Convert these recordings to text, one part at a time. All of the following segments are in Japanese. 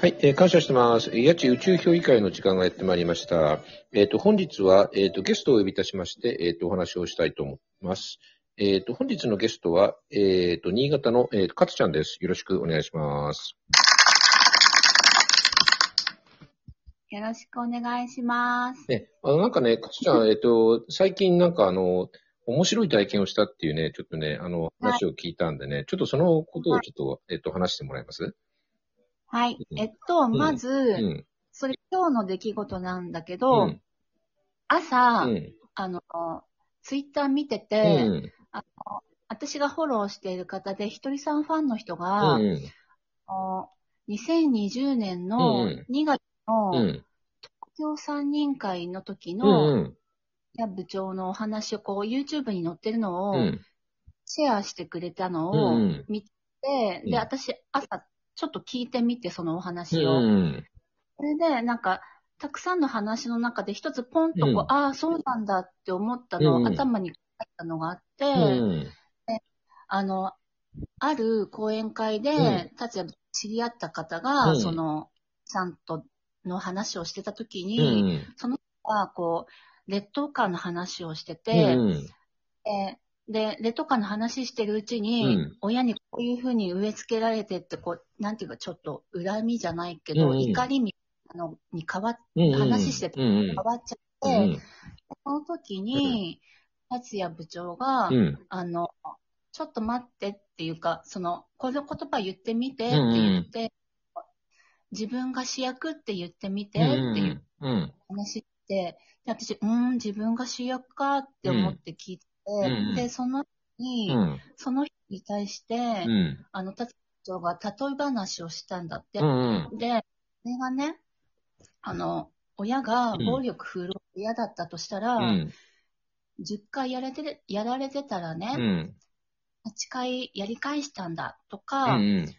はい、えー感謝してます。えー八千宇宙評議会の時間がやってまいりました。えっ、と、本日は、えっ、と、ゲストをお呼びいたしまして、えっ、と、お話をしたいと思います。えっ、と、本日のゲストは、えっ、と、新潟の、えー、かつちゃんです。よろしくお願いします。よろしくお願いします。ね、あの、なんかね、かつちゃん、えっ、と、最近なんかあの、面白い体験をしたっていうね、ちょっとね、あの、話を聞いたんでね、ちょっとそのことをちょっと、えっ、と、話してもらえます？はい。うんえっと、んまず、うん。それ今日の出来事なんだけうど、ん。朝、うん。あの、ツイッター見てうて、ん。私がフォローしている方で、ひとりさんファンの人うが、ん。あの2020年のうん2月の東うん。京三人会の時うの、ん。や部長のお話をこう YouTube に載ってるのをうん。シェアしてくれたのうをん見て、うんで、私朝ちょっと聞いてみて、そのおう話を。ん。それで、なんか、たくさんの話の中で一つポンとこう、うんああ、そうなんだって思ったの、うん頭に入ったのがあって、うん。あの、ある講演会うで、達也知り合った方が、うんその、さんとの話をしてた時うに、ん。その人が、こう、劣等感の話をしてうて、で、劣等感の話してるうちに、うん親にこういうふうに植え付けられてって、こう、なんていうか、ちょっと恨みじゃないけど、うん怒りみたいなのに変わっうん。話しててうん。変わっちゃうって、ん。その時に、達也部長が、うん。あの、ちょっと待ってっていうか、その、この言葉言ってみてって言って、自分が主役って言ってみてっていううん。話して、で私、うーん、自分が主役かって思って聞いて、うんで、その人に、うん。その人に対して、うん。あの、達也部長が例え話をしたんだって。うん。で、それがね、あの、親が暴力振るう嫌だったとしたら、うん。10回やれて、やられてたらね、うん。8回やり返したんだとうか、ん。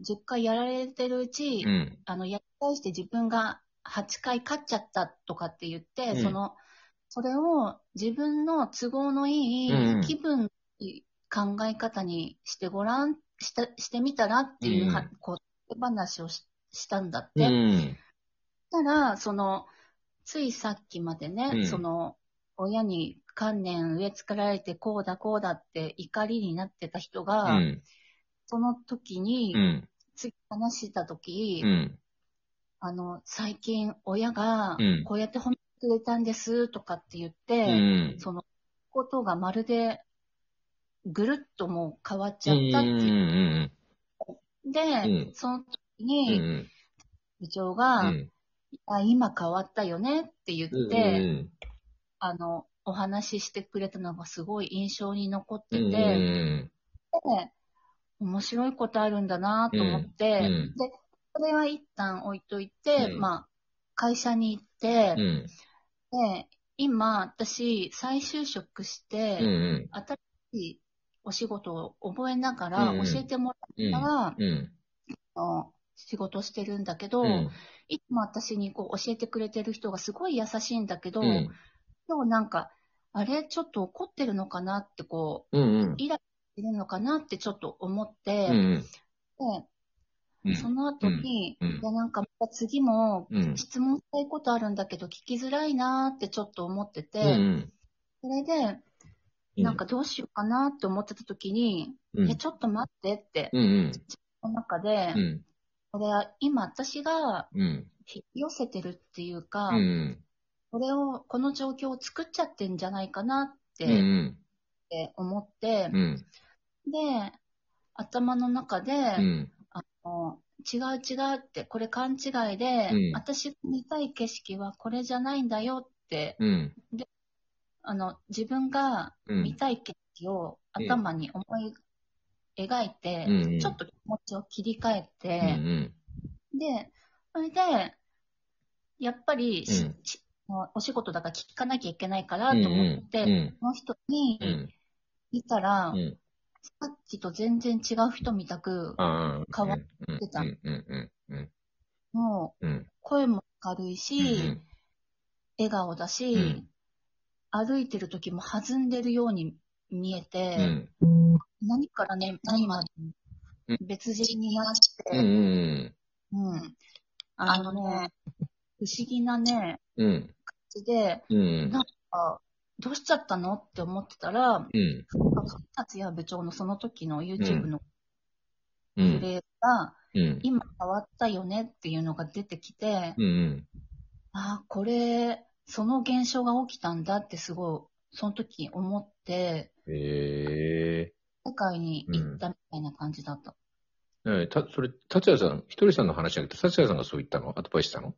10回やられてるうち、うん。あの、やり返して自分が8回勝っちゃったとかって言って、うんその、それを自分の都合のいうんい気分、考え方にしてごらん、したしてみたらっていうは、うんこう、話をししたんだっうて。ん。たら、その、ついさっきまでね、うんその、親に観念植え付けられてこうだこうだって怒りになってた人が、うん。その時に、うん。次話した時、うん。あの、最近親がうんこうやって褒めてくれたんですとかって言って、うん。そのことがまるでぐるっともう変わっちうゃったっていう。ん。で、うんその時うにん。部長が、うん。あ今変わったよねって言って、うん。あの、お話ししてくれたのがすごい印象に残ってて、うん。で面白いことあるんだなと思って、うんで、それは一旦置いといて、うんまあ、会社に行って、うん。で、今、私、再就職して、うん。新しいお仕事を覚えながら、うん教えてもうん。らったら、うん。あの仕事してるんだけど、うん。いつも私にこう教えてくれてる人がすごい優しいんだけど、うん。今日なんか、あれ？ちょっと怒ってるのかなってこう、うん。イライラしてるのかなってちょっと思っうて、ん。でその後に、うんうんいやなんかまた次もうん。質問したいことあるんだけど聞きづらいなってちょっと思ってて、うん。それで、なんかどうしようかなって思ってた時に、うんえ、ちょっと待ってって、うん。その中で、うん。これは今私がうん。引き寄せてるっていうか、うん。これを、この状況を作っちゃってんじゃないかなって,、うん。思って、うん。で、頭の中で、うん。あの違う違うって、これ勘違いで、うん私が見たい景色はこれじゃないんだよって、うん。あの、自分がうん見たい景色を頭に思い描いて、うんちょっと気持ちを切り替えうて、ん。で、それで、やっぱりし、うんしお仕事だから聞かなきゃいけないからと思って、うん。その人にうん。見たら、うん。さっきと全然違う人みたく。変わってたうん。うん。うん。もううん。声も明るいし、うん。笑顔だし、うん歩いてる時も弾んでるように見えて、うん。何からね、何までうん別人になって、うん。うん。あのね、不思議なね、うん。で、うん。なんか、どうしちゃったのって思ってたら、うん。達也部長のその時の YouTube のうん。フレーズが、うん。今変わったよねっていうのが出てきて、うん。ああ、これ、その現象が起きたんだってすごい、その時思って、へえ。世界に行ったみたいな感じだった。ねえた、それ、達也さん、ひとりさんの話じゃなくて、達也さんがそう言ったの？アドバイスしたの？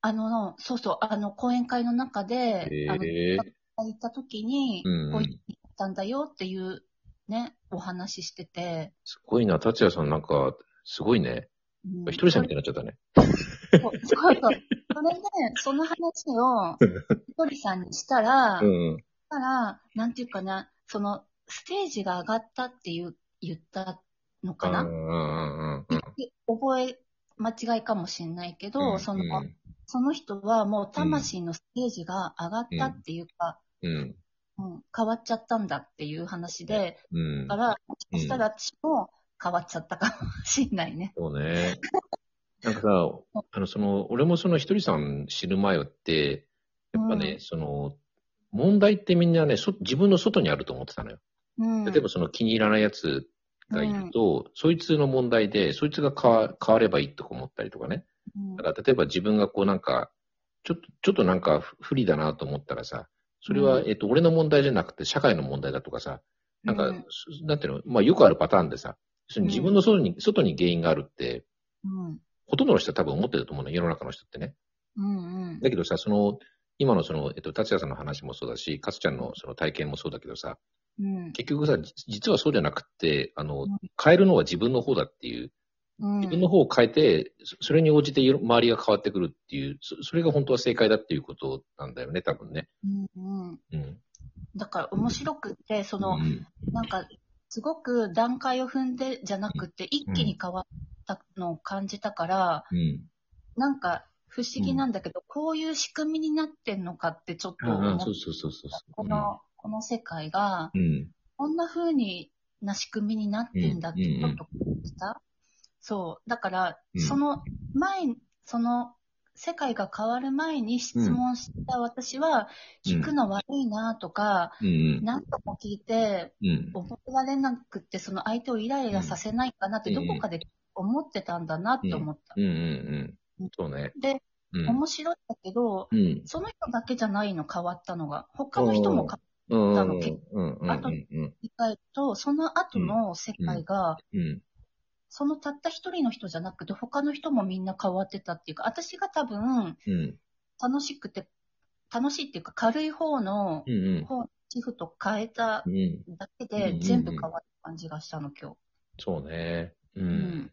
あの、そうそう、あの、講演会の中で、あの、へえ。行った時に、うんこう言ったんだよっていうね、お話ししてて、すごいな、達也さんなんか、すごいね。うんひとりさんみたいになっちゃったね。そうそうそう。それで、その話を、ひとりさんにしたら、うん。したら、なんていうかな、その、ステージが上がったっていう、言ったのかな、うんうんうんうん。覚え間違いかもしれないけど、うんその、その人はもう魂のステージが上がったっていうか、うん。うん変わっちゃったんだっていう話で、うん。だから、もしかしたら私も変わっちゃったかもしれないね。そうね。なんかさ、あの、その、俺もそのひとりさん知る前って、やっぱね、うんその、問題ってみんなね、そ自分の外にあると思ってたのよ。うん。例えばその気に入らないやつがいると、そいつの問題で、そいつが変わ変わればいいとか思ったりとかね。うんだから例えば自分がこうなんか、ちょっと、ちょっとなんか不不利だなと思ったらさ、それは、うんえっと、俺の問題じゃなくて社会の問題だとかさ、なんか、なんていうの、まあよくあるパターンでさ、自分の外に、外に原因があるって、うん。ほとんどの人は多分思ってると思うの、世の中の人ってね。うんうん。だけどさ、その、今のその、えっと、達也さんの話もそうだし、かつちゃんのその体験もそうだけどさ、うん。結局さ、じ実はそうじゃなくって、あのうん、変えるのは自分の方だっていう、うん。自分の方を変えて、そそれに応じて周りが変わってくるっていう、そそれが本当は正解だっていうことなんだよね、多分ね。うんうん。うん。だから面白くって、その、うんなんか、すごく段階を踏んでじゃなくて、一気に変わったのを感じたから、うん。なんか、不思議なんだけど、こういう仕組みになってんのかってちょっと思っ。この、この世界が、うん。こんな風にな仕組みになってんだってうんちょっと感じた。そう。だから、うんその前、その世界が変わる前に質問した私は、聞くの悪いなとか。何度も聞いて、うん。覚えられなくって、その相手をイライラさせないかなって、うんどこかで思ってたんだなって思った。そうね。で、うん。面白いんだけど、うん。その人だけじゃないの変わったのが。他の人も変わうん。たの。あとり替えると、その後の世界が、うん。そのたった一人の人じゃなくて、他の人もみんな変わってたっていうか、私が多分、うん。楽しくて、楽しいっていうか、軽い方の、うん。うん。方のチフと変えたうん。だけで、全部変わった感じがしたの、今そうね。う日。ん。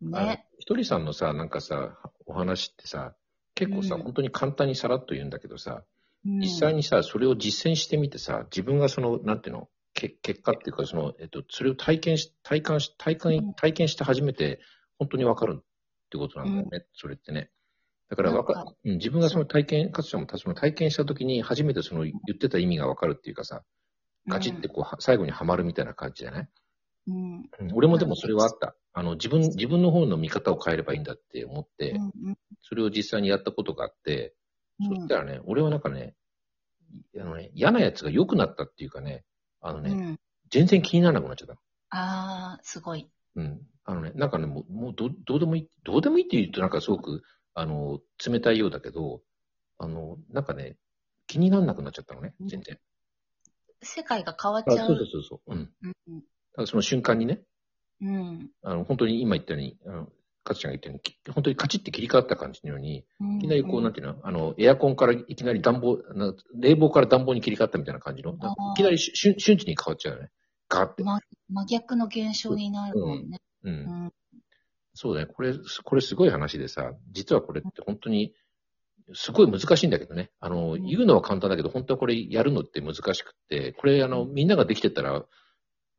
ね。ひとりさんのさ、なんかさ、お話ってさ、結構さ、うん本当に簡単にさらっと言うんだけどさ、うん実際にさ、それを実践してみてさ、自分がその、なんていうの、け結果っていうか、その、えっと、それを体験し、体感し、体う感ん、体験して初めて、本当にわかるってことなんだよね、それってね。だからわかうん、自分がその体験、かつちゃんもその体験したときに初めてその言ってた意味がわかるっていうかさ、ガチってこう、は最後にはまるみたいな感じじゃない？うん。うん。俺もでもそれはあった。あの、自分、自分の方の見方を変えればいいんだって思って、うん。それを実際にやったことがあって、うん。そしたらね、俺はなんかね、あのね、嫌なやつが良くなったっていうかね、あのね、うん。全然気にならなくなっちゃった。ああ、すごい。うん。あのね、なんかね、もう、もうどどうでもいい、どうでもいいって言うとなんかすごく、あの、冷たいようだけど、あの、なんかね、気にならなくなっちゃったのね、全然。世界が変わっあちゃう。そうそうそうそう。うん。うん。だからその瞬間にね、うん。あの、本当に今言ったように、あの、かつちゃんが言ったようにき、本当にカチッて切り替わった感じのように、うん。いきなりこう、なんていうの、あの、エアコンからいきなり暖房、な冷房から暖房に切り替わったみたいな感じの、いきなりし瞬瞬時に変わっちゃうよね。ガーって。ま、真逆の現象になるもんね。う。うんん。そうだね。これ、これすごい話でさ、実はこれって本当に、すごい難しいんだけどね。あの、うん言うのは簡単だけど、本当はこれやるのって難しくって、これ、あの、みんなができてたら、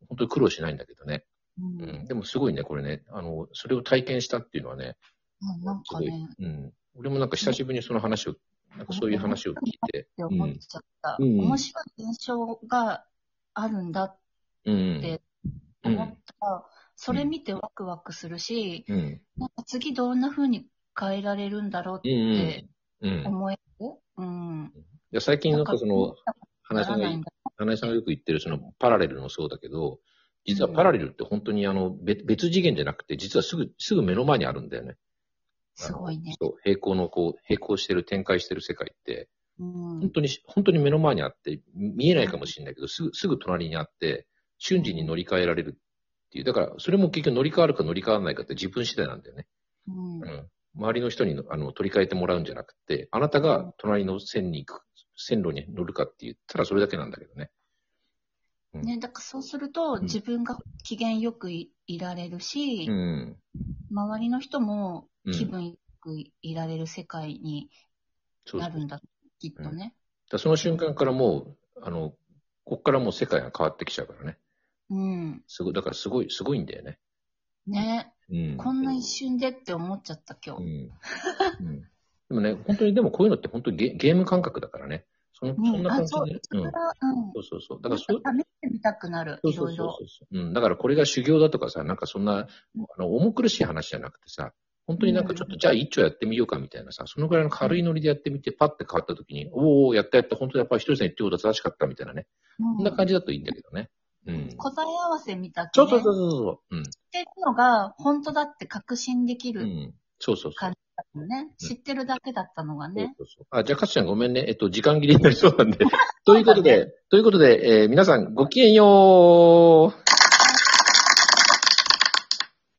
本当に苦労しないんだけどね。う。うんん。でもすごいね、これね。あの、それを体験したっていうのはね、うんなん。かね、うん。俺もなんか久しぶりにその話を、なんかそういう話を聞いて。って思っちゃった。うんうん面白い現象があるんだって思ったら、それ見てワクワクするし、うん。なんか次どんな風に変えられるんだろうっうんうんてうん。思える。うん。最近なんかその、花井さんが花井さんがよく言ってるそのパラレルもそうだけど、実はパラレルって本当にあの別別次元じゃなくて、実はすぐ、すぐ目の前にあるんだよね。すごいね。そう、平行のこう、並行してる、展開してる世界って、うん本当に、本当に目の前にあって、見えないかもしれないけど、すぐ、すぐ隣にあって、瞬時に乗り換えられるっていう。だから、それも結局乗り換わるか乗り換わらないかって自分次第なんだよね。うんうん。周りの人にあの取り替えてもらうんじゃなくて、あなたが隣の線に行く、線路に乗るかって言ったらそれだけなんだけどね。うんね、だからそうすると、ん自分が機嫌よくいいられるし、うん。周りの人もうん気分よくいられる世界になるんだ、きっとね。だその瞬間からもう、あの、こっからもう世界が変わってきちゃうからね。うん。すごい、だからすごい、すごいんだよね。ね、うん。こんな一瞬でって思っちゃった今日。うん。うん。でもね、本当に、でもこういうのって本当にゲゲーム感覚だからね。そんな感じで。、うんそうん。そうそうそう。だからそう、試してみたくなる、そう。そうそうそう。うん。だからこれが修行だとかさ、なんかそんな、あの、重苦しい話じゃなくてさ、本当になんかちょっと、じゃあ一丁やってみようかみたいなさ、そのぐらいの軽いノリでやってみて、パッて変わった時に、おおやったやった、本当にやっぱり一人さん言ってることは正しかったみたいなね。うんこんな感じだといいんだけどね。うん。答え合わせみたく、ね、そうそうそうそう。うん。知ってるのが本当だって確信できるうん。そうそうそう感。のね。知ってるだけだったのがね。そうそうそうあ、じゃあ、かつちゃんごめんね。えっと、時間切れになりそうなんで。ということで、ということで、えー皆さんごきげんよう。